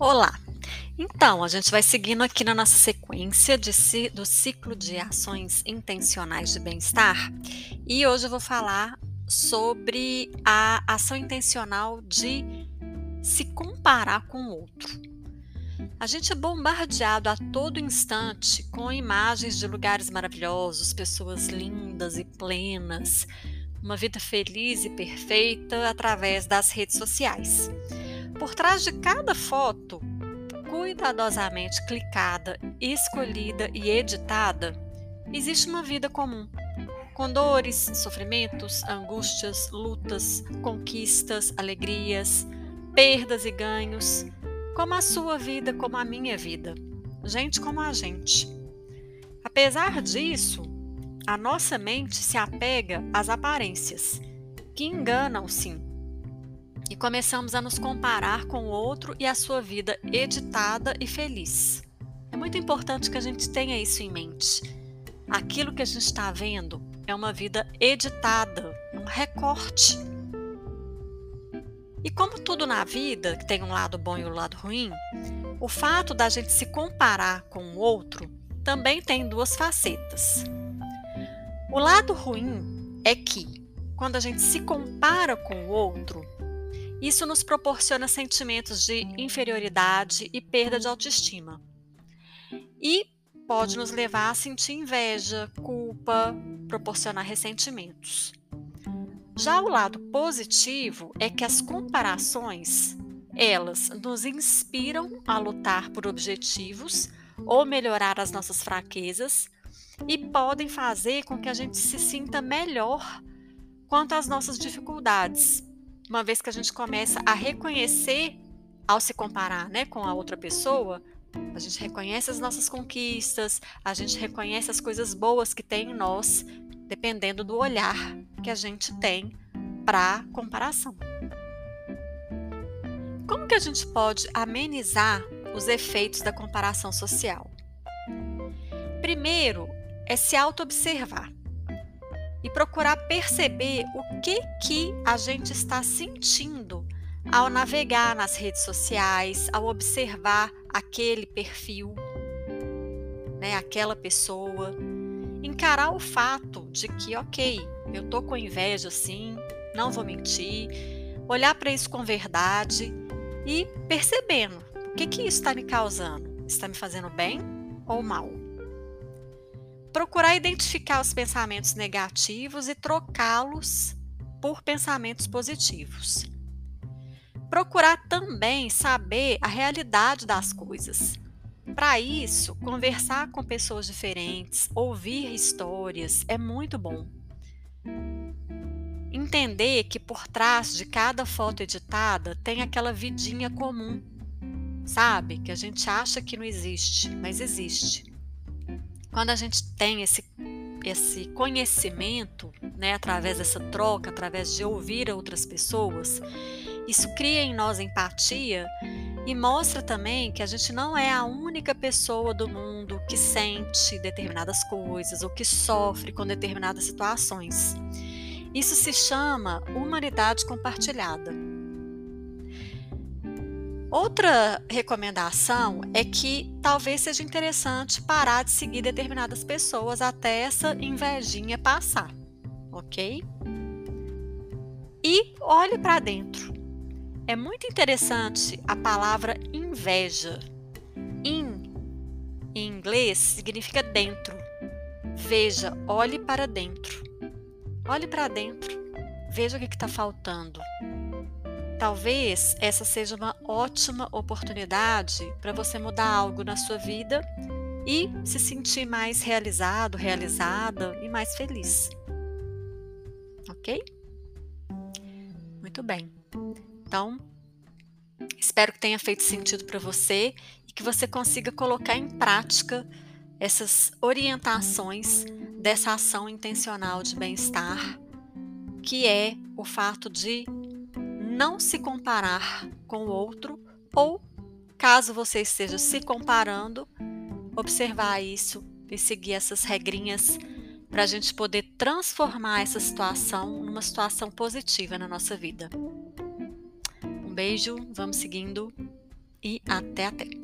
Olá! Então, a gente vai seguindo aqui na nossa sequência de, do ciclo de ações intencionais de bem-estar e hoje eu vou falar sobre a ação intencional de se comparar com o outro. A gente é bombardeado a todo instante com imagens de lugares maravilhosos, pessoas lindas e plenas, uma vida feliz e perfeita através das redes sociais. Por trás de cada foto, cuidadosamente clicada, escolhida e editada, existe uma vida comum, com dores, sofrimentos, angústias, lutas, conquistas, alegrias, perdas e ganhos, como a sua vida, como a minha vida, gente como a gente. Apesar disso, a nossa mente se apega às aparências, que enganam sim e começamos a nos comparar com o outro e a sua vida editada e feliz. É muito importante que a gente tenha isso em mente. Aquilo que a gente está vendo é uma vida editada, um recorte. E como tudo na vida, que tem um lado bom e um lado ruim, o fato da gente se comparar com o outro também tem duas facetas. O lado ruim é que, quando a gente se compara com o outro, isso nos proporciona sentimentos de inferioridade e perda de autoestima. E pode nos levar a sentir inveja, culpa, proporcionar ressentimentos. Já o lado positivo é que as comparações, elas nos inspiram a lutar por objetivos ou melhorar as nossas fraquezas e podem fazer com que a gente se sinta melhor quanto às nossas dificuldades, uma vez que a gente começa a reconhecer ao se comparar né, com a outra pessoa, a gente reconhece as nossas conquistas, a gente reconhece as coisas boas que tem em nós, dependendo do olhar que a gente tem para comparação. Como que a gente pode amenizar os efeitos da comparação social? Primeiro é se auto-observar e procurar perceber o que que a gente está sentindo ao navegar nas redes sociais, ao observar aquele perfil, né, aquela pessoa, encarar o fato de que, ok, eu tô com inveja sim, não vou mentir, olhar para isso com verdade e percebendo o que que isso está me causando, está me fazendo bem ou mal procurar identificar os pensamentos negativos e trocá-los por pensamentos positivos. Procurar também saber a realidade das coisas. Para isso, conversar com pessoas diferentes, ouvir histórias é muito bom. Entender que por trás de cada foto editada tem aquela vidinha comum, sabe? Que a gente acha que não existe, mas existe. Quando a gente tem esse, esse conhecimento, né, através dessa troca, através de ouvir outras pessoas, isso cria em nós empatia e mostra também que a gente não é a única pessoa do mundo que sente determinadas coisas ou que sofre com determinadas situações. Isso se chama humanidade compartilhada. Outra recomendação é que talvez seja interessante parar de seguir determinadas pessoas até essa invejinha passar, ok? E olhe para dentro. É muito interessante a palavra inveja. In, em inglês, significa dentro. Veja, olhe para dentro. Olhe para dentro. Veja o que está faltando. Talvez essa seja uma ótima oportunidade para você mudar algo na sua vida e se sentir mais realizado, realizada e mais feliz. Ok? Muito bem. Então, espero que tenha feito sentido para você e que você consiga colocar em prática essas orientações dessa ação intencional de bem-estar, que é o fato de não se comparar com o outro ou, caso você esteja se comparando, observar isso e seguir essas regrinhas para a gente poder transformar essa situação numa situação positiva na nossa vida. Um beijo, vamos seguindo. e até até.